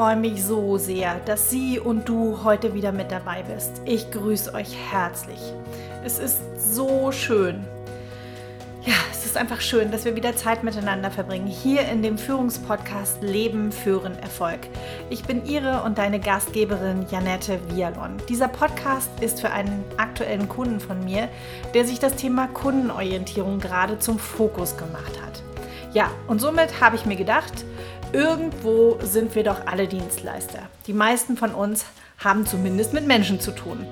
freue mich so sehr, dass Sie und du heute wieder mit dabei bist. Ich grüße euch herzlich. Es ist so schön. Ja, es ist einfach schön, dass wir wieder Zeit miteinander verbringen. Hier in dem Führungspodcast Leben, Führen, Erfolg. Ich bin Ihre und deine Gastgeberin Janette Vialon. Dieser Podcast ist für einen aktuellen Kunden von mir, der sich das Thema Kundenorientierung gerade zum Fokus gemacht hat. Ja, und somit habe ich mir gedacht, Irgendwo sind wir doch alle Dienstleister. Die meisten von uns haben zumindest mit Menschen zu tun.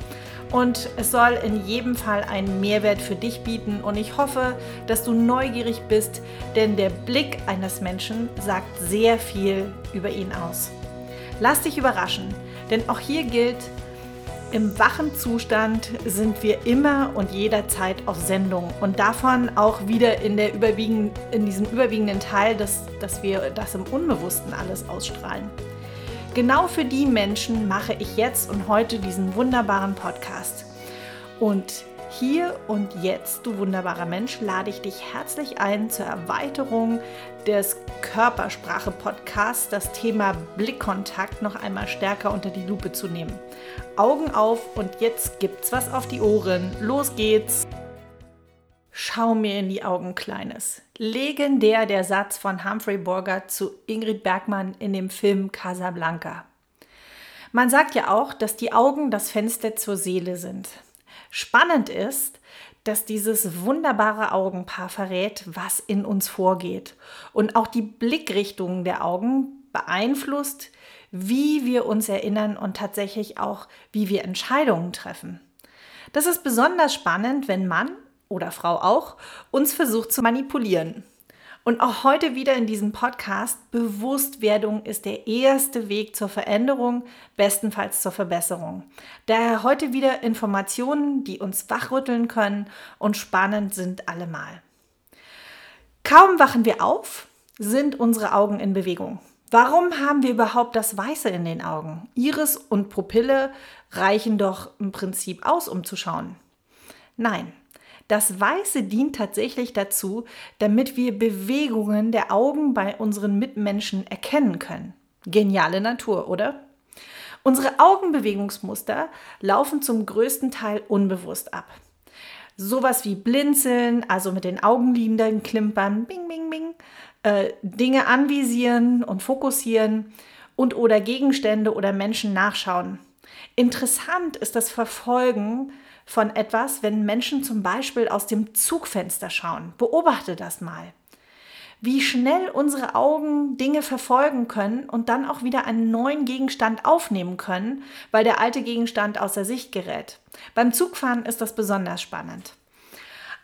Und es soll in jedem Fall einen Mehrwert für dich bieten und ich hoffe, dass du neugierig bist, denn der Blick eines Menschen sagt sehr viel über ihn aus. Lass dich überraschen, denn auch hier gilt, im wachen Zustand sind wir immer und jederzeit auf Sendung und davon auch wieder in, der überwiegend, in diesem überwiegenden Teil, dass, dass wir das im Unbewussten alles ausstrahlen. Genau für die Menschen mache ich jetzt und heute diesen wunderbaren Podcast. Und hier und jetzt, du wunderbarer Mensch, lade ich dich herzlich ein zur Erweiterung des Körpersprache-Podcasts, das Thema Blickkontakt noch einmal stärker unter die Lupe zu nehmen. Augen auf und jetzt gibt's was auf die Ohren. Los geht's! Schau mir in die Augen, Kleines. Legendär der Satz von Humphrey Bogart zu Ingrid Bergmann in dem Film Casablanca. Man sagt ja auch, dass die Augen das Fenster zur Seele sind. Spannend ist, dass dieses wunderbare Augenpaar verrät, was in uns vorgeht. Und auch die Blickrichtung der Augen beeinflusst, wie wir uns erinnern und tatsächlich auch, wie wir Entscheidungen treffen. Das ist besonders spannend, wenn Mann oder Frau auch uns versucht zu manipulieren. Und auch heute wieder in diesem Podcast, Bewusstwerdung ist der erste Weg zur Veränderung, bestenfalls zur Verbesserung. Daher heute wieder Informationen, die uns wachrütteln können und spannend sind allemal. Kaum wachen wir auf, sind unsere Augen in Bewegung. Warum haben wir überhaupt das Weiße in den Augen? Iris und Pupille reichen doch im Prinzip aus, um zu schauen. Nein, das Weiße dient tatsächlich dazu, damit wir Bewegungen der Augen bei unseren Mitmenschen erkennen können. Geniale Natur, oder? Unsere Augenbewegungsmuster laufen zum größten Teil unbewusst ab. Sowas wie Blinzeln, also mit den Augenlidern klimpern, bing, bing, bing, äh, Dinge anvisieren und fokussieren und oder Gegenstände oder Menschen nachschauen. Interessant ist das Verfolgen von etwas, wenn Menschen zum Beispiel aus dem Zugfenster schauen. Beobachte das mal. Wie schnell unsere Augen Dinge verfolgen können und dann auch wieder einen neuen Gegenstand aufnehmen können, weil der alte Gegenstand außer Sicht gerät. Beim Zugfahren ist das besonders spannend.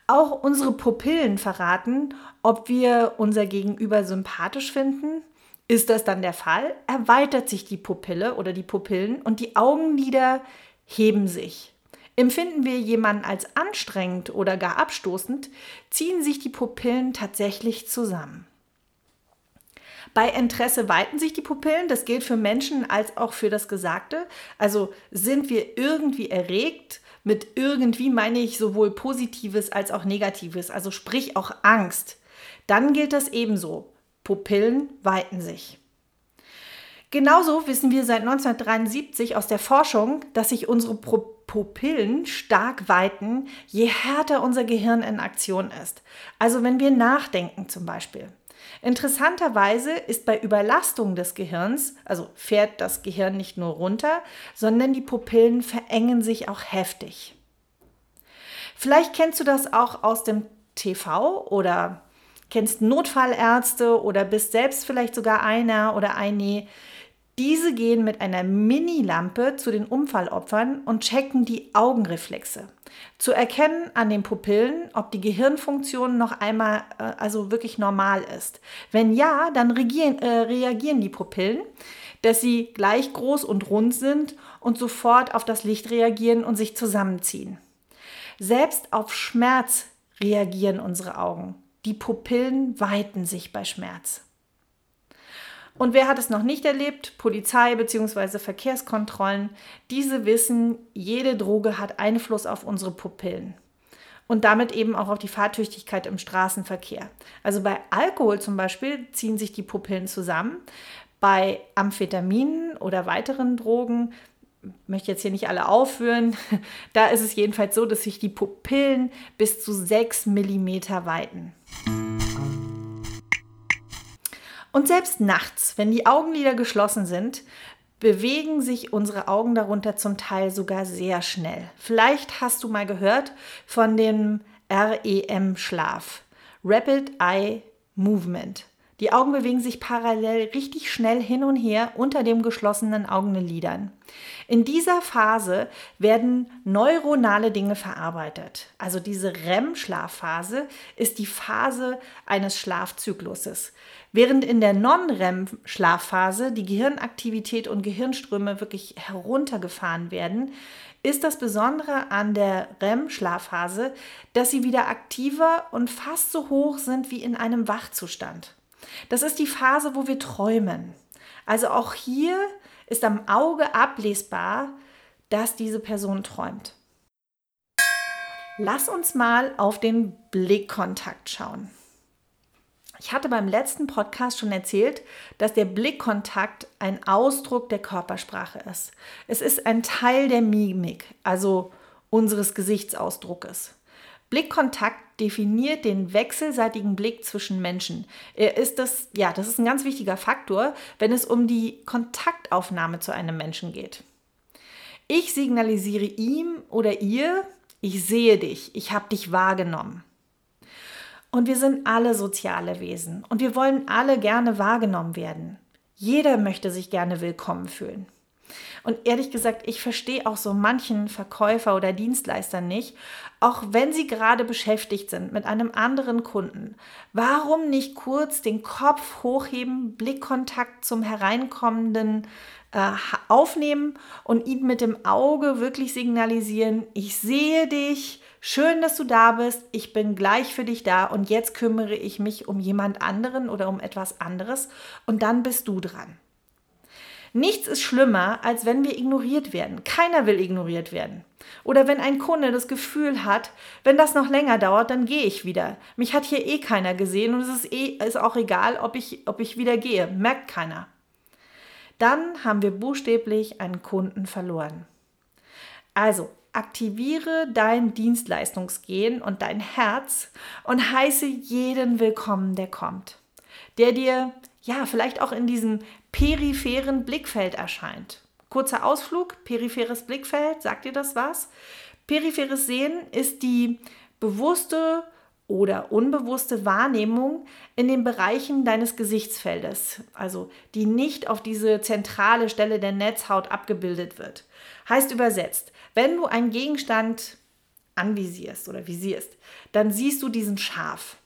Auch unsere Pupillen verraten, ob wir unser Gegenüber sympathisch finden. Ist das dann der Fall, erweitert sich die Pupille oder die Pupillen und die Augenlider heben sich. Empfinden wir jemanden als anstrengend oder gar abstoßend, ziehen sich die Pupillen tatsächlich zusammen. Bei Interesse weiten sich die Pupillen, das gilt für Menschen als auch für das Gesagte. Also sind wir irgendwie erregt, mit irgendwie meine ich sowohl Positives als auch Negatives, also sprich auch Angst. Dann gilt das ebenso. Pupillen weiten sich. Genauso wissen wir seit 1973 aus der Forschung, dass sich unsere Pupillen stark weiten, je härter unser Gehirn in Aktion ist. Also wenn wir nachdenken zum Beispiel. Interessanterweise ist bei Überlastung des Gehirns, also fährt das Gehirn nicht nur runter, sondern die Pupillen verengen sich auch heftig. Vielleicht kennst du das auch aus dem TV oder kennst Notfallärzte oder bist selbst vielleicht sogar einer oder eine, diese gehen mit einer Mini-Lampe zu den Unfallopfern und checken die Augenreflexe. Zu erkennen an den Pupillen, ob die Gehirnfunktion noch einmal äh, also wirklich normal ist. Wenn ja, dann reagieren, äh, reagieren die Pupillen, dass sie gleich groß und rund sind und sofort auf das Licht reagieren und sich zusammenziehen. Selbst auf Schmerz reagieren unsere Augen. Die Pupillen weiten sich bei Schmerz. Und wer hat es noch nicht erlebt? Polizei bzw. Verkehrskontrollen. Diese wissen, jede Droge hat Einfluss auf unsere Pupillen. Und damit eben auch auf die Fahrtüchtigkeit im Straßenverkehr. Also bei Alkohol zum Beispiel ziehen sich die Pupillen zusammen. Bei Amphetaminen oder weiteren Drogen, möchte jetzt hier nicht alle aufführen, da ist es jedenfalls so, dass sich die Pupillen bis zu 6 mm weiten. Und selbst nachts, wenn die Augenlider geschlossen sind, bewegen sich unsere Augen darunter zum Teil sogar sehr schnell. Vielleicht hast du mal gehört von dem REM-Schlaf, Rapid Eye Movement. Die Augen bewegen sich parallel richtig schnell hin und her unter dem geschlossenen Augenlidern. In dieser Phase werden neuronale Dinge verarbeitet. Also diese REM-Schlafphase ist die Phase eines Schlafzykluses. Während in der Non-REM-Schlafphase die Gehirnaktivität und Gehirnströme wirklich heruntergefahren werden, ist das Besondere an der REM-Schlafphase, dass sie wieder aktiver und fast so hoch sind wie in einem Wachzustand. Das ist die Phase, wo wir träumen. Also auch hier ist am Auge ablesbar, dass diese Person träumt. Lass uns mal auf den Blickkontakt schauen. Ich hatte beim letzten Podcast schon erzählt, dass der Blickkontakt ein Ausdruck der Körpersprache ist. Es ist ein Teil der Mimik, also unseres Gesichtsausdruckes. Blickkontakt definiert den wechselseitigen Blick zwischen Menschen. Er ist das, ja, das ist ein ganz wichtiger Faktor, wenn es um die Kontaktaufnahme zu einem Menschen geht. Ich signalisiere ihm oder ihr, ich sehe dich, ich habe dich wahrgenommen. Und wir sind alle soziale Wesen und wir wollen alle gerne wahrgenommen werden. Jeder möchte sich gerne willkommen fühlen. Und ehrlich gesagt, ich verstehe auch so manchen Verkäufer oder Dienstleister nicht, auch wenn sie gerade beschäftigt sind mit einem anderen Kunden. Warum nicht kurz den Kopf hochheben, Blickkontakt zum hereinkommenden äh, aufnehmen und ihn mit dem Auge wirklich signalisieren, ich sehe dich, Schön, dass du da bist. Ich bin gleich für dich da und jetzt kümmere ich mich um jemand anderen oder um etwas anderes und dann bist du dran. Nichts ist schlimmer, als wenn wir ignoriert werden. Keiner will ignoriert werden. Oder wenn ein Kunde das Gefühl hat, wenn das noch länger dauert, dann gehe ich wieder. Mich hat hier eh keiner gesehen und es ist, eh, ist auch egal, ob ich, ob ich wieder gehe. Merkt keiner. Dann haben wir buchstäblich einen Kunden verloren. Also, aktiviere dein Dienstleistungsgehen und dein Herz und heiße jeden willkommen, der kommt, der dir ja vielleicht auch in diesem peripheren Blickfeld erscheint. Kurzer Ausflug, peripheres Blickfeld, sagt dir das was? Peripheres Sehen ist die bewusste oder unbewusste Wahrnehmung in den Bereichen deines Gesichtsfeldes, also die nicht auf diese zentrale Stelle der Netzhaut abgebildet wird. Heißt übersetzt, wenn du einen Gegenstand anvisierst oder visierst, dann siehst du diesen scharf.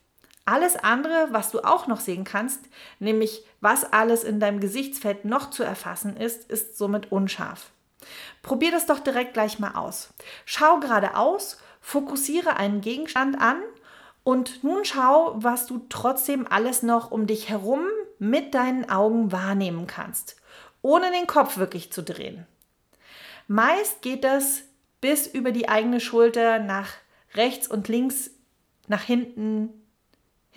Alles andere, was du auch noch sehen kannst, nämlich was alles in deinem Gesichtsfeld noch zu erfassen ist, ist somit unscharf. Probier das doch direkt gleich mal aus. Schau geradeaus, fokussiere einen Gegenstand an und nun schau, was du trotzdem alles noch um dich herum mit deinen Augen wahrnehmen kannst, ohne den Kopf wirklich zu drehen. Meist geht das bis über die eigene Schulter nach rechts und links, nach hinten,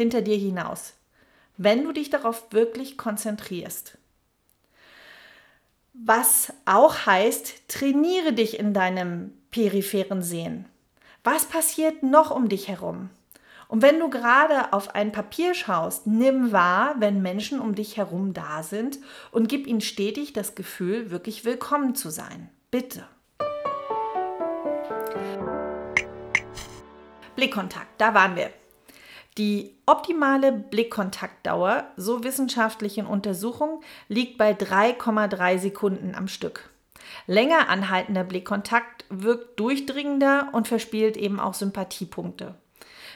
hinter dir hinaus, wenn du dich darauf wirklich konzentrierst. Was auch heißt, trainiere dich in deinem peripheren Sehen. Was passiert noch um dich herum? Und wenn du gerade auf ein Papier schaust, nimm wahr, wenn Menschen um dich herum da sind und gib ihnen stetig das Gefühl, wirklich willkommen zu sein. Bitte. Blickkontakt, da waren wir. Die optimale Blickkontaktdauer, so wissenschaftlichen Untersuchungen, liegt bei 3,3 Sekunden am Stück. Länger anhaltender Blickkontakt wirkt durchdringender und verspielt eben auch Sympathiepunkte.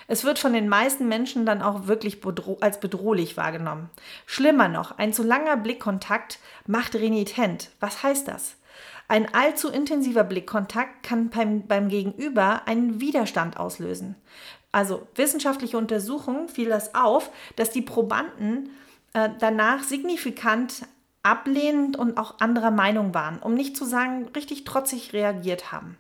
Es wird von den meisten Menschen dann auch wirklich bedro als bedrohlich wahrgenommen. Schlimmer noch, ein zu langer Blickkontakt macht renitent. Was heißt das? Ein allzu intensiver Blickkontakt kann beim, beim Gegenüber einen Widerstand auslösen. Also wissenschaftliche Untersuchungen fiel das auf, dass die Probanden äh, danach signifikant ablehnend und auch anderer Meinung waren, um nicht zu sagen, richtig trotzig reagiert haben.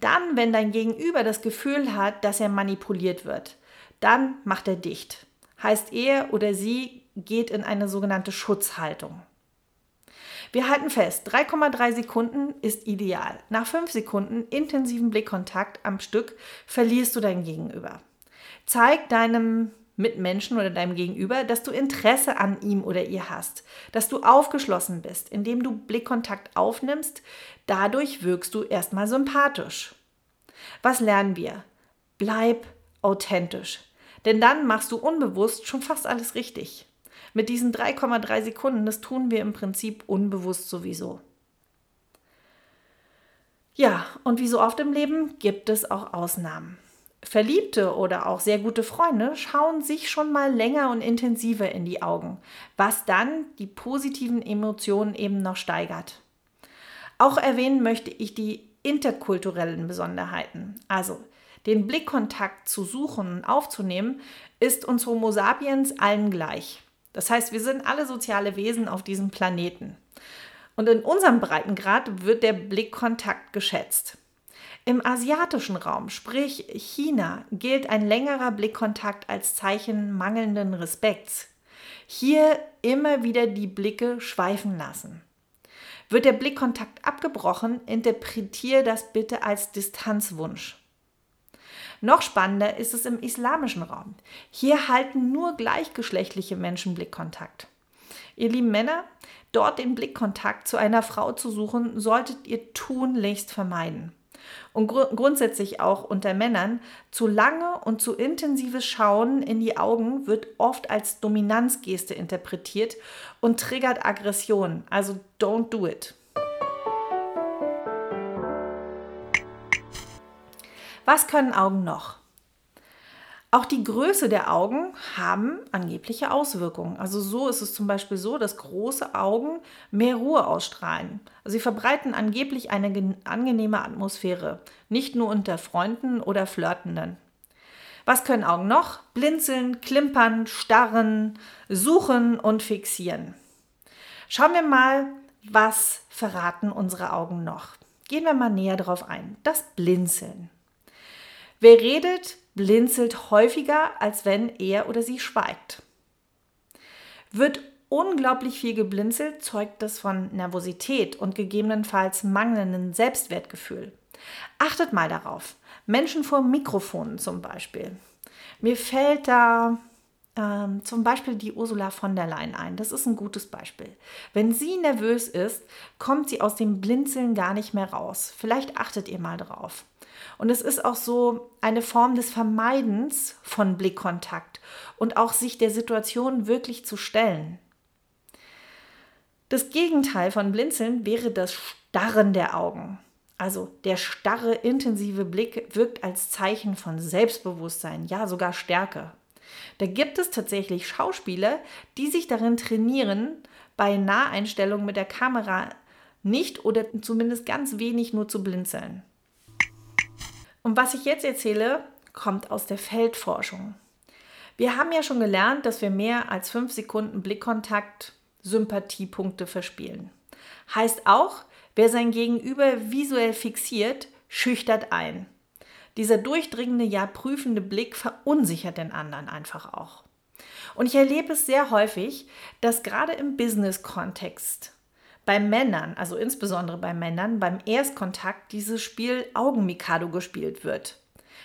Dann, wenn dein Gegenüber das Gefühl hat, dass er manipuliert wird, dann macht er dicht. Heißt er oder sie geht in eine sogenannte Schutzhaltung. Wir halten fest, 3,3 Sekunden ist ideal. Nach 5 Sekunden intensiven Blickkontakt am Stück verlierst du dein Gegenüber. Zeig deinem Mitmenschen oder deinem Gegenüber, dass du Interesse an ihm oder ihr hast, dass du aufgeschlossen bist, indem du Blickkontakt aufnimmst. Dadurch wirkst du erstmal sympathisch. Was lernen wir? Bleib authentisch, denn dann machst du unbewusst schon fast alles richtig. Mit diesen 3,3 Sekunden, das tun wir im Prinzip unbewusst sowieso. Ja, und wie so oft im Leben gibt es auch Ausnahmen. Verliebte oder auch sehr gute Freunde schauen sich schon mal länger und intensiver in die Augen, was dann die positiven Emotionen eben noch steigert. Auch erwähnen möchte ich die interkulturellen Besonderheiten. Also den Blickkontakt zu suchen und aufzunehmen, ist uns Homo sapiens allen gleich. Das heißt, wir sind alle soziale Wesen auf diesem Planeten. Und in unserem Breitengrad wird der Blickkontakt geschätzt. Im asiatischen Raum, sprich China, gilt ein längerer Blickkontakt als Zeichen mangelnden Respekts. Hier immer wieder die Blicke schweifen lassen. Wird der Blickkontakt abgebrochen, interpretiere das bitte als Distanzwunsch. Noch spannender ist es im islamischen Raum. Hier halten nur gleichgeschlechtliche Menschen Blickkontakt. Ihr lieben Männer, dort den Blickkontakt zu einer Frau zu suchen, solltet ihr tunlichst vermeiden. Und gru grundsätzlich auch unter Männern, zu lange und zu intensives Schauen in die Augen wird oft als Dominanzgeste interpretiert und triggert Aggression. Also don't do it. Was können Augen noch? Auch die Größe der Augen haben angebliche Auswirkungen. Also so ist es zum Beispiel so, dass große Augen mehr Ruhe ausstrahlen. Sie verbreiten angeblich eine angenehme Atmosphäre, nicht nur unter Freunden oder Flirtenden. Was können Augen noch? Blinzeln, klimpern, starren, suchen und fixieren. Schauen wir mal, was verraten unsere Augen noch. Gehen wir mal näher darauf ein. Das Blinzeln. Wer redet, blinzelt häufiger, als wenn er oder sie schweigt. Wird unglaublich viel geblinzelt, zeugt das von Nervosität und gegebenenfalls mangelndem Selbstwertgefühl. Achtet mal darauf. Menschen vor Mikrofonen zum Beispiel. Mir fällt da ähm, zum Beispiel die Ursula von der Leyen ein. Das ist ein gutes Beispiel. Wenn sie nervös ist, kommt sie aus dem Blinzeln gar nicht mehr raus. Vielleicht achtet ihr mal drauf. Und es ist auch so eine Form des Vermeidens von Blickkontakt und auch sich der Situation wirklich zu stellen. Das Gegenteil von Blinzeln wäre das Starren der Augen. Also der starre, intensive Blick wirkt als Zeichen von Selbstbewusstsein, ja sogar Stärke. Da gibt es tatsächlich Schauspieler, die sich darin trainieren, bei Naheinstellungen mit der Kamera nicht oder zumindest ganz wenig nur zu blinzeln. Und was ich jetzt erzähle, kommt aus der Feldforschung. Wir haben ja schon gelernt, dass wir mehr als fünf Sekunden Blickkontakt Sympathiepunkte verspielen. Heißt auch, wer sein Gegenüber visuell fixiert, schüchtert ein. Dieser durchdringende, ja prüfende Blick verunsichert den anderen einfach auch. Und ich erlebe es sehr häufig, dass gerade im Business-Kontext bei Männern, also insbesondere bei Männern, beim Erstkontakt dieses Spiel Augenmikado gespielt wird.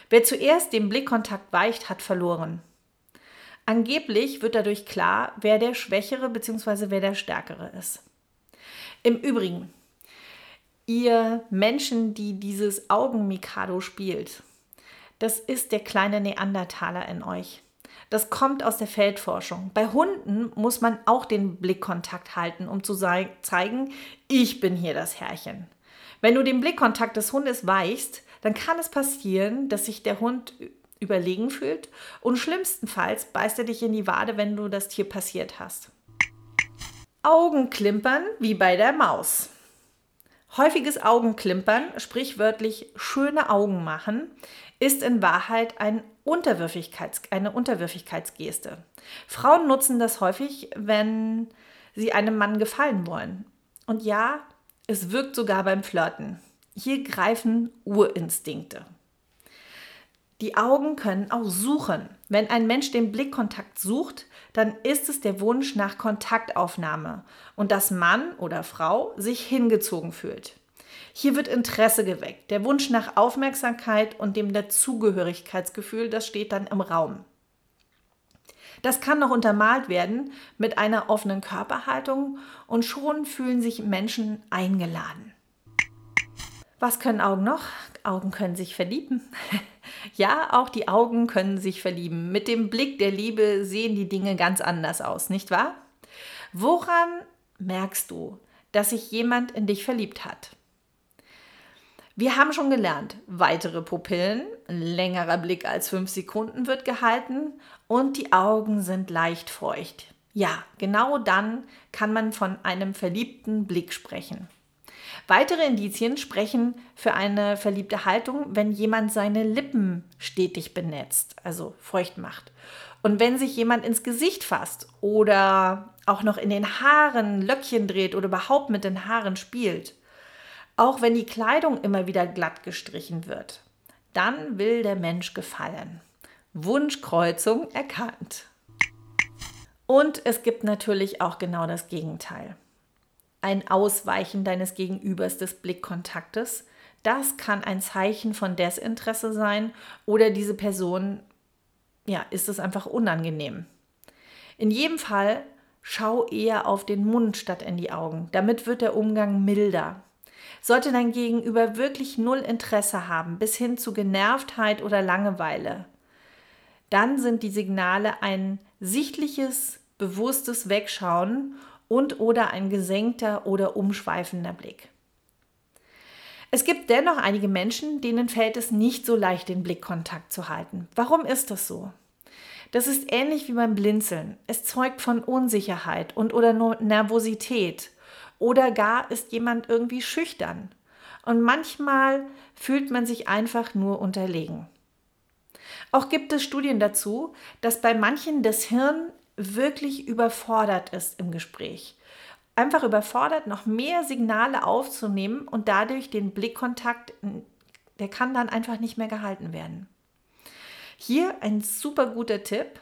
Wer zuerst den Blickkontakt weicht, hat verloren. Angeblich wird dadurch klar, wer der Schwächere bzw. wer der Stärkere ist. Im Übrigen, ihr Menschen, die dieses Augenmikado spielt, das ist der kleine Neandertaler in euch. Das kommt aus der Feldforschung. Bei Hunden muss man auch den Blickkontakt halten, um zu zeigen, ich bin hier das Herrchen. Wenn du den Blickkontakt des Hundes weichst, dann kann es passieren, dass sich der Hund überlegen fühlt und schlimmstenfalls beißt er dich in die Wade, wenn du das Tier passiert hast. Augenklimpern wie bei der Maus. Häufiges Augenklimpern, sprichwörtlich schöne Augen machen, ist in Wahrheit ein Unterwürfigkeits, eine Unterwürfigkeitsgeste. Frauen nutzen das häufig, wenn sie einem Mann gefallen wollen. Und ja, es wirkt sogar beim Flirten. Hier greifen Urinstinkte. Die Augen können auch suchen. Wenn ein Mensch den Blickkontakt sucht, dann ist es der Wunsch nach Kontaktaufnahme und dass Mann oder Frau sich hingezogen fühlt. Hier wird Interesse geweckt, der Wunsch nach Aufmerksamkeit und dem Dazugehörigkeitsgefühl, das steht dann im Raum. Das kann noch untermalt werden mit einer offenen Körperhaltung und schon fühlen sich Menschen eingeladen. Was können Augen noch? Augen können sich verlieben. ja, auch die Augen können sich verlieben. Mit dem Blick der Liebe sehen die Dinge ganz anders aus, nicht wahr? Woran merkst du, dass sich jemand in dich verliebt hat? Wir haben schon gelernt, weitere Pupillen, längerer Blick als fünf Sekunden wird gehalten und die Augen sind leicht feucht. Ja, genau dann kann man von einem verliebten Blick sprechen. Weitere Indizien sprechen für eine verliebte Haltung, wenn jemand seine Lippen stetig benetzt, also feucht macht. Und wenn sich jemand ins Gesicht fasst oder auch noch in den Haaren Löckchen dreht oder überhaupt mit den Haaren spielt auch wenn die Kleidung immer wieder glatt gestrichen wird. Dann will der Mensch gefallen. Wunschkreuzung erkannt. Und es gibt natürlich auch genau das Gegenteil. Ein Ausweichen deines Gegenübers des Blickkontaktes, das kann ein Zeichen von Desinteresse sein oder diese Person, ja, ist es einfach unangenehm. In jedem Fall schau eher auf den Mund statt in die Augen. Damit wird der Umgang milder. Sollte dein Gegenüber wirklich null Interesse haben, bis hin zu Genervtheit oder Langeweile, dann sind die Signale ein sichtliches, bewusstes Wegschauen und oder ein gesenkter oder umschweifender Blick. Es gibt dennoch einige Menschen, denen fällt es nicht so leicht, den Blickkontakt zu halten. Warum ist das so? Das ist ähnlich wie beim Blinzeln. Es zeugt von Unsicherheit und oder Nervosität oder gar ist jemand irgendwie schüchtern. Und manchmal fühlt man sich einfach nur unterlegen. Auch gibt es Studien dazu, dass bei manchen das Hirn wirklich überfordert ist im Gespräch. Einfach überfordert, noch mehr Signale aufzunehmen und dadurch den Blickkontakt, der kann dann einfach nicht mehr gehalten werden. Hier ein super guter Tipp.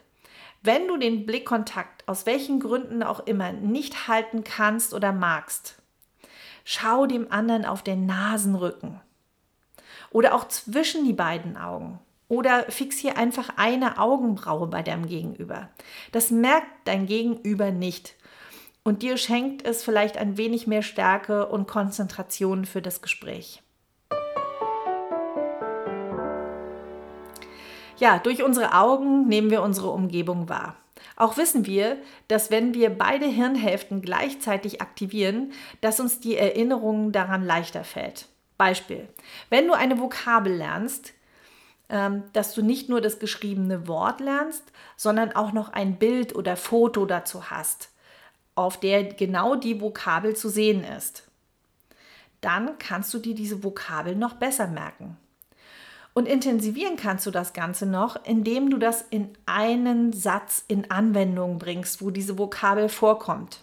Wenn du den Blickkontakt aus welchen Gründen auch immer nicht halten kannst oder magst, schau dem anderen auf den Nasenrücken oder auch zwischen die beiden Augen oder fixier einfach eine Augenbraue bei deinem Gegenüber. Das merkt dein Gegenüber nicht und dir schenkt es vielleicht ein wenig mehr Stärke und Konzentration für das Gespräch. Ja, durch unsere Augen nehmen wir unsere Umgebung wahr. Auch wissen wir, dass wenn wir beide Hirnhälften gleichzeitig aktivieren, dass uns die Erinnerung daran leichter fällt. Beispiel, wenn du eine Vokabel lernst, ähm, dass du nicht nur das geschriebene Wort lernst, sondern auch noch ein Bild oder Foto dazu hast, auf der genau die Vokabel zu sehen ist. Dann kannst du dir diese Vokabel noch besser merken. Und intensivieren kannst du das Ganze noch, indem du das in einen Satz in Anwendung bringst, wo diese Vokabel vorkommt.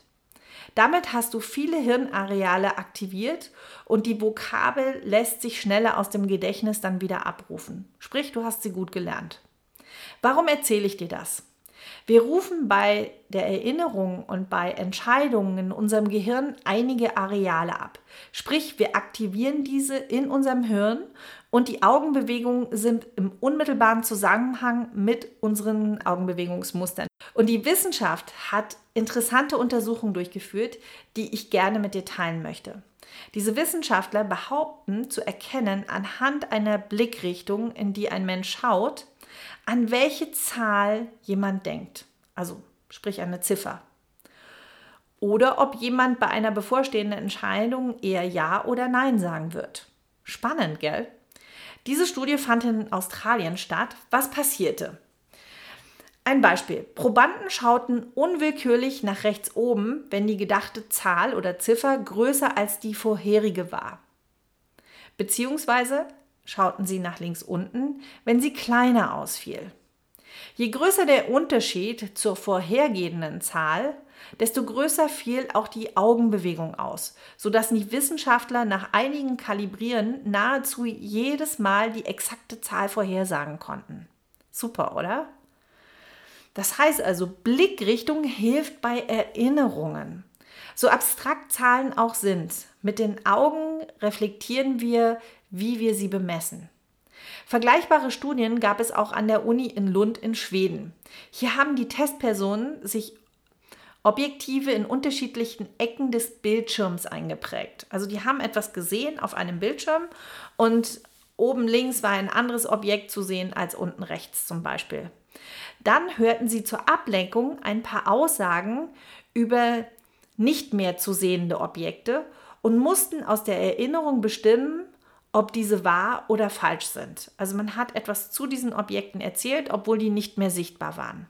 Damit hast du viele Hirnareale aktiviert und die Vokabel lässt sich schneller aus dem Gedächtnis dann wieder abrufen. Sprich, du hast sie gut gelernt. Warum erzähle ich dir das? Wir rufen bei der Erinnerung und bei Entscheidungen in unserem Gehirn einige Areale ab. Sprich, wir aktivieren diese in unserem Hirn und die Augenbewegungen sind im unmittelbaren Zusammenhang mit unseren Augenbewegungsmustern. Und die Wissenschaft hat interessante Untersuchungen durchgeführt, die ich gerne mit dir teilen möchte. Diese Wissenschaftler behaupten zu erkennen anhand einer Blickrichtung, in die ein Mensch schaut, an welche Zahl jemand denkt. Also sprich eine Ziffer. Oder ob jemand bei einer bevorstehenden Entscheidung eher Ja oder Nein sagen wird. Spannend, gell? Diese Studie fand in Australien statt. Was passierte? Ein Beispiel. Probanden schauten unwillkürlich nach rechts oben, wenn die gedachte Zahl oder Ziffer größer als die vorherige war. Beziehungsweise schauten sie nach links unten, wenn sie kleiner ausfiel. Je größer der Unterschied zur vorhergehenden Zahl, desto größer fiel auch die Augenbewegung aus, sodass die Wissenschaftler nach einigen Kalibrieren nahezu jedes Mal die exakte Zahl vorhersagen konnten. Super, oder? Das heißt also, Blickrichtung hilft bei Erinnerungen. So abstrakt Zahlen auch sind, mit den Augen reflektieren wir, wie wir sie bemessen. Vergleichbare Studien gab es auch an der Uni in Lund in Schweden. Hier haben die Testpersonen sich Objektive in unterschiedlichen Ecken des Bildschirms eingeprägt. Also die haben etwas gesehen auf einem Bildschirm und oben links war ein anderes Objekt zu sehen als unten rechts zum Beispiel. Dann hörten sie zur Ablenkung ein paar Aussagen über nicht mehr zu sehende Objekte und mussten aus der Erinnerung bestimmen, ob diese wahr oder falsch sind. Also man hat etwas zu diesen Objekten erzählt, obwohl die nicht mehr sichtbar waren.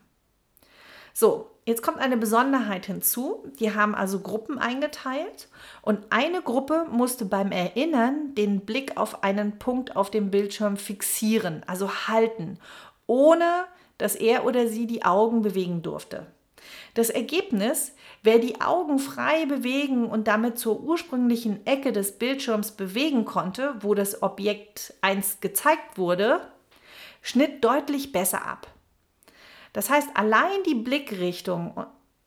So, jetzt kommt eine Besonderheit hinzu. Die haben also Gruppen eingeteilt und eine Gruppe musste beim Erinnern den Blick auf einen Punkt auf dem Bildschirm fixieren, also halten, ohne dass er oder sie die Augen bewegen durfte. Das Ergebnis, wer die Augen frei bewegen und damit zur ursprünglichen Ecke des Bildschirms bewegen konnte, wo das Objekt einst gezeigt wurde, schnitt deutlich besser ab. Das heißt, allein die Blickrichtung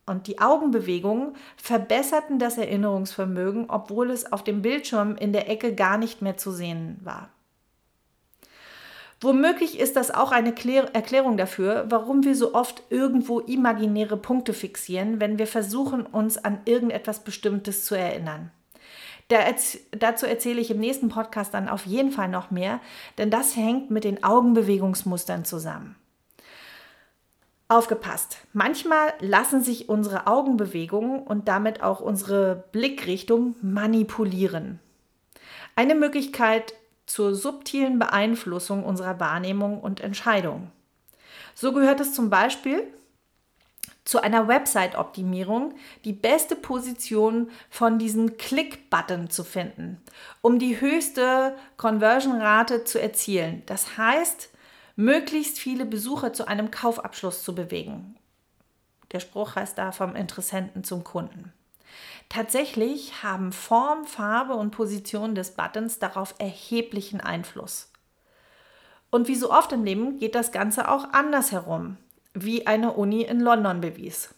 und die Augenbewegungen verbesserten das Erinnerungsvermögen, obwohl es auf dem Bildschirm in der Ecke gar nicht mehr zu sehen war. Womöglich ist das auch eine Erklärung dafür, warum wir so oft irgendwo imaginäre Punkte fixieren, wenn wir versuchen, uns an irgendetwas Bestimmtes zu erinnern. dazu erzähle ich im nächsten Podcast dann auf jeden Fall noch mehr, denn das hängt mit den Augenbewegungsmustern zusammen. Aufgepasst, manchmal lassen sich unsere Augenbewegungen und damit auch unsere Blickrichtung manipulieren. Eine Möglichkeit zur subtilen Beeinflussung unserer Wahrnehmung und Entscheidung. So gehört es zum Beispiel zu einer Website-Optimierung die beste Position von diesem Click-Button zu finden, um die höchste Conversion-Rate zu erzielen. Das heißt, möglichst viele Besucher zu einem Kaufabschluss zu bewegen. Der Spruch heißt da vom Interessenten zum Kunden. Tatsächlich haben Form, Farbe und Position des Buttons darauf erheblichen Einfluss. Und wie so oft im Leben geht das Ganze auch andersherum, wie eine Uni in London bewies.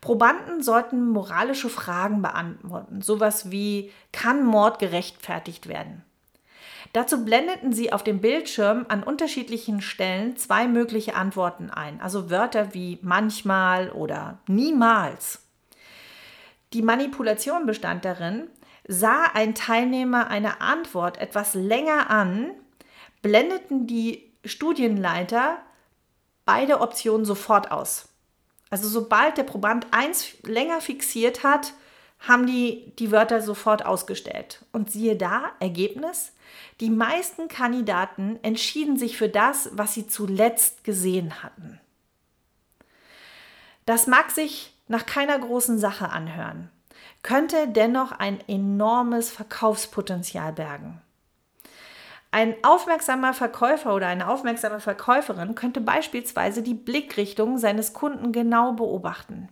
Probanden sollten moralische Fragen beantworten, sowas wie kann Mord gerechtfertigt werden? Dazu blendeten sie auf dem Bildschirm an unterschiedlichen Stellen zwei mögliche Antworten ein, also Wörter wie manchmal oder niemals. Die Manipulation bestand darin, sah ein Teilnehmer eine Antwort etwas länger an, blendeten die Studienleiter beide Optionen sofort aus. Also sobald der Proband eins länger fixiert hat, haben die die Wörter sofort ausgestellt. Und siehe da, Ergebnis, die meisten Kandidaten entschieden sich für das, was sie zuletzt gesehen hatten. Das mag sich nach keiner großen Sache anhören, könnte dennoch ein enormes Verkaufspotenzial bergen. Ein aufmerksamer Verkäufer oder eine aufmerksame Verkäuferin könnte beispielsweise die Blickrichtung seines Kunden genau beobachten.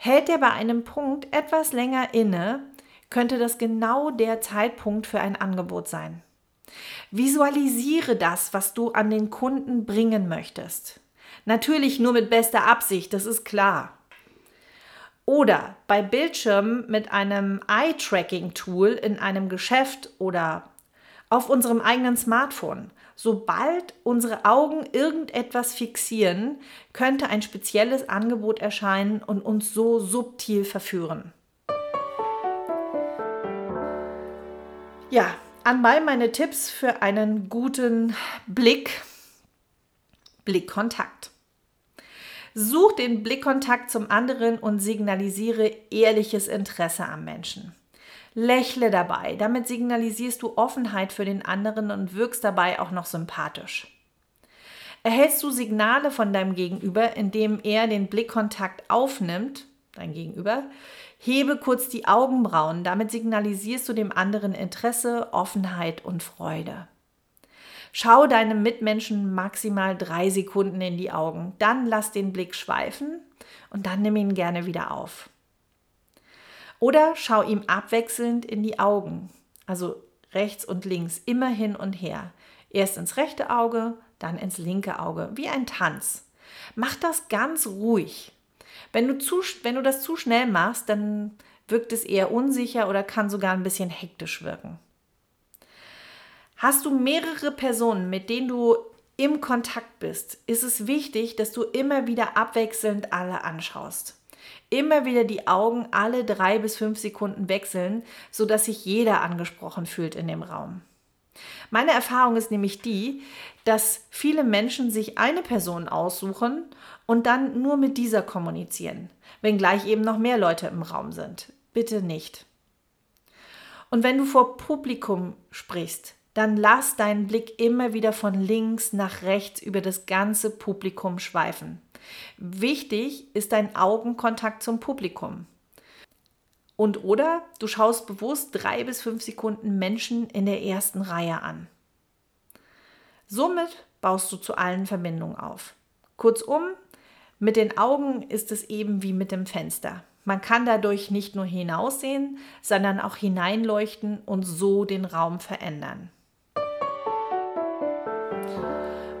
Hält er bei einem Punkt etwas länger inne, könnte das genau der Zeitpunkt für ein Angebot sein. Visualisiere das, was du an den Kunden bringen möchtest. Natürlich nur mit bester Absicht, das ist klar. Oder bei Bildschirmen mit einem Eye-Tracking-Tool in einem Geschäft oder auf unserem eigenen Smartphone. Sobald unsere Augen irgendetwas fixieren, könnte ein spezielles Angebot erscheinen und uns so subtil verführen. Ja, anbei meine Tipps für einen guten Blick. Blickkontakt. Such den Blickkontakt zum anderen und signalisiere ehrliches Interesse am Menschen. Lächle dabei, damit signalisierst du Offenheit für den anderen und wirkst dabei auch noch sympathisch. Erhältst du Signale von deinem Gegenüber, indem er den Blickkontakt aufnimmt, dein Gegenüber, hebe kurz die Augenbrauen, damit signalisierst du dem anderen Interesse, Offenheit und Freude. Schau deinem Mitmenschen maximal drei Sekunden in die Augen. Dann lass den Blick schweifen und dann nimm ihn gerne wieder auf. Oder schau ihm abwechselnd in die Augen, also rechts und links, immer hin und her. Erst ins rechte Auge, dann ins linke Auge, wie ein Tanz. Mach das ganz ruhig. Wenn du, zu, wenn du das zu schnell machst, dann wirkt es eher unsicher oder kann sogar ein bisschen hektisch wirken. Hast du mehrere Personen, mit denen du im Kontakt bist, ist es wichtig, dass du immer wieder abwechselnd alle anschaust. Immer wieder die Augen alle drei bis fünf Sekunden wechseln, sodass sich jeder angesprochen fühlt in dem Raum. Meine Erfahrung ist nämlich die, dass viele Menschen sich eine Person aussuchen und dann nur mit dieser kommunizieren, wenngleich eben noch mehr Leute im Raum sind. Bitte nicht. Und wenn du vor Publikum sprichst, dann lass deinen Blick immer wieder von links nach rechts über das ganze Publikum schweifen. Wichtig ist dein Augenkontakt zum Publikum. Und oder du schaust bewusst drei bis fünf Sekunden Menschen in der ersten Reihe an. Somit baust du zu allen Verbindungen auf. Kurzum, mit den Augen ist es eben wie mit dem Fenster. Man kann dadurch nicht nur hinaussehen, sondern auch hineinleuchten und so den Raum verändern.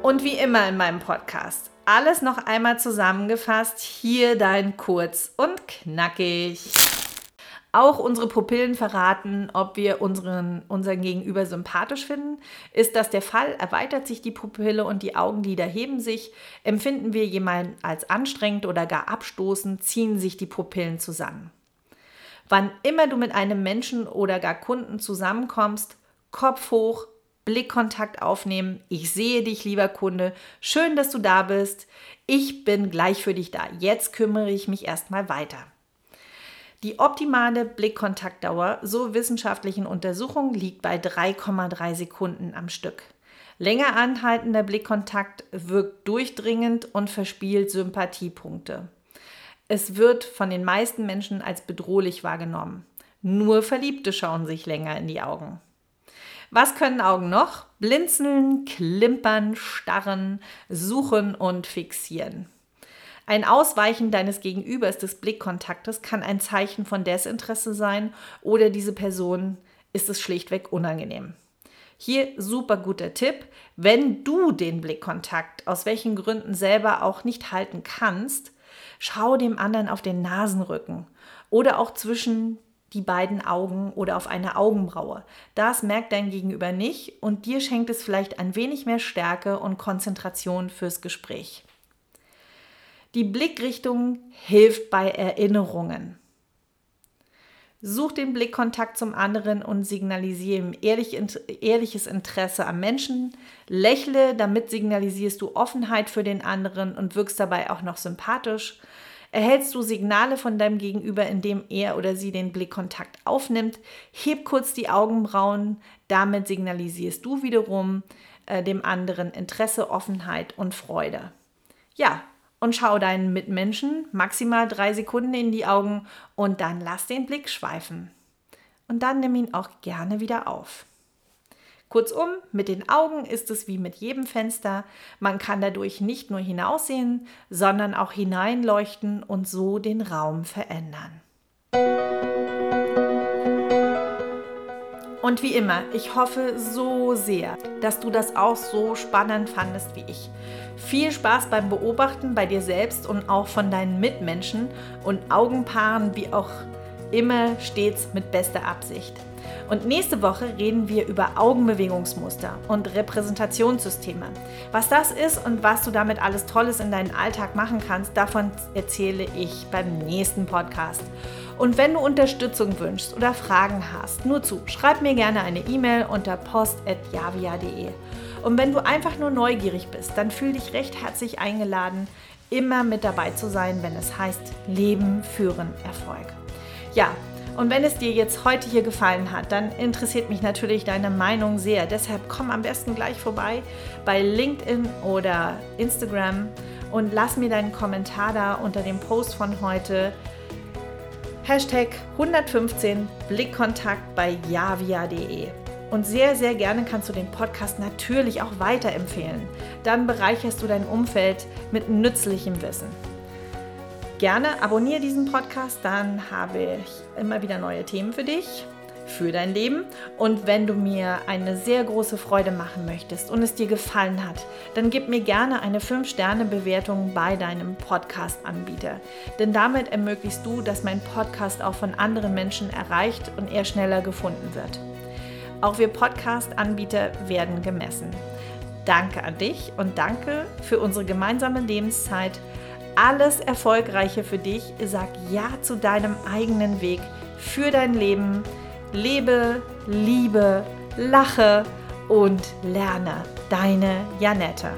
Und wie immer in meinem Podcast, alles noch einmal zusammengefasst, hier dein Kurz und Knackig. Auch unsere Pupillen verraten, ob wir unseren, unseren Gegenüber sympathisch finden. Ist das der Fall, erweitert sich die Pupille und die Augenlider heben sich. Empfinden wir jemanden als anstrengend oder gar abstoßend, ziehen sich die Pupillen zusammen. Wann immer du mit einem Menschen oder gar Kunden zusammenkommst, Kopf hoch, Blickkontakt aufnehmen. Ich sehe dich, lieber Kunde. Schön, dass du da bist. Ich bin gleich für dich da. Jetzt kümmere ich mich erstmal weiter. Die optimale Blickkontaktdauer, so wissenschaftlichen Untersuchungen, liegt bei 3,3 Sekunden am Stück. Länger anhaltender Blickkontakt wirkt durchdringend und verspielt Sympathiepunkte. Es wird von den meisten Menschen als bedrohlich wahrgenommen. Nur Verliebte schauen sich länger in die Augen. Was können Augen noch? Blinzeln, klimpern, starren, suchen und fixieren. Ein Ausweichen deines Gegenübers des Blickkontaktes kann ein Zeichen von Desinteresse sein oder diese Person ist es schlichtweg unangenehm. Hier super guter Tipp, wenn du den Blickkontakt aus welchen Gründen selber auch nicht halten kannst, schau dem anderen auf den Nasenrücken oder auch zwischen die beiden Augen oder auf eine Augenbraue. Das merkt dein Gegenüber nicht und dir schenkt es vielleicht ein wenig mehr Stärke und Konzentration fürs Gespräch. Die Blickrichtung hilft bei Erinnerungen. Such den Blickkontakt zum anderen und signalisiere ihm ehrlich, ehrliches Interesse am Menschen. Lächle, damit signalisierst du Offenheit für den anderen und wirkst dabei auch noch sympathisch. Erhältst du Signale von deinem Gegenüber, indem er oder sie den Blickkontakt aufnimmt, heb kurz die Augenbrauen, damit signalisierst du wiederum äh, dem anderen Interesse, Offenheit und Freude. Ja, und schau deinen Mitmenschen maximal drei Sekunden in die Augen und dann lass den Blick schweifen. Und dann nimm ihn auch gerne wieder auf. Kurzum, mit den Augen ist es wie mit jedem Fenster. Man kann dadurch nicht nur hinaussehen, sondern auch hineinleuchten und so den Raum verändern. Und wie immer, ich hoffe so sehr, dass du das auch so spannend fandest wie ich. Viel Spaß beim Beobachten bei dir selbst und auch von deinen Mitmenschen und Augenpaaren, wie auch immer stets mit bester Absicht. Und nächste Woche reden wir über Augenbewegungsmuster und Repräsentationssysteme. Was das ist und was du damit alles Tolles in deinen Alltag machen kannst, davon erzähle ich beim nächsten Podcast. Und wenn du Unterstützung wünschst oder Fragen hast, nur zu, schreib mir gerne eine E-Mail unter post.javia.de. Und wenn du einfach nur neugierig bist, dann fühl dich recht herzlich eingeladen, immer mit dabei zu sein, wenn es heißt Leben, Führen, Erfolg. Ja, und wenn es dir jetzt heute hier gefallen hat, dann interessiert mich natürlich deine Meinung sehr. Deshalb komm am besten gleich vorbei bei LinkedIn oder Instagram und lass mir deinen Kommentar da unter dem Post von heute. Hashtag 115 Blickkontakt bei javia.de. Und sehr, sehr gerne kannst du den Podcast natürlich auch weiterempfehlen. Dann bereicherst du dein Umfeld mit nützlichem Wissen. Gerne abonniere diesen Podcast, dann habe ich immer wieder neue Themen für dich für dein Leben. Und wenn du mir eine sehr große Freude machen möchtest und es dir gefallen hat, dann gib mir gerne eine 5-Sterne-Bewertung bei deinem Podcast-Anbieter. Denn damit ermöglichst du, dass mein Podcast auch von anderen Menschen erreicht und er schneller gefunden wird. Auch wir Podcast-Anbieter werden gemessen. Danke an dich und danke für unsere gemeinsame Lebenszeit. Alles Erfolgreiche für dich. Sag Ja zu deinem eigenen Weg für dein Leben Lebe, liebe, lache und lerne. Deine Janette.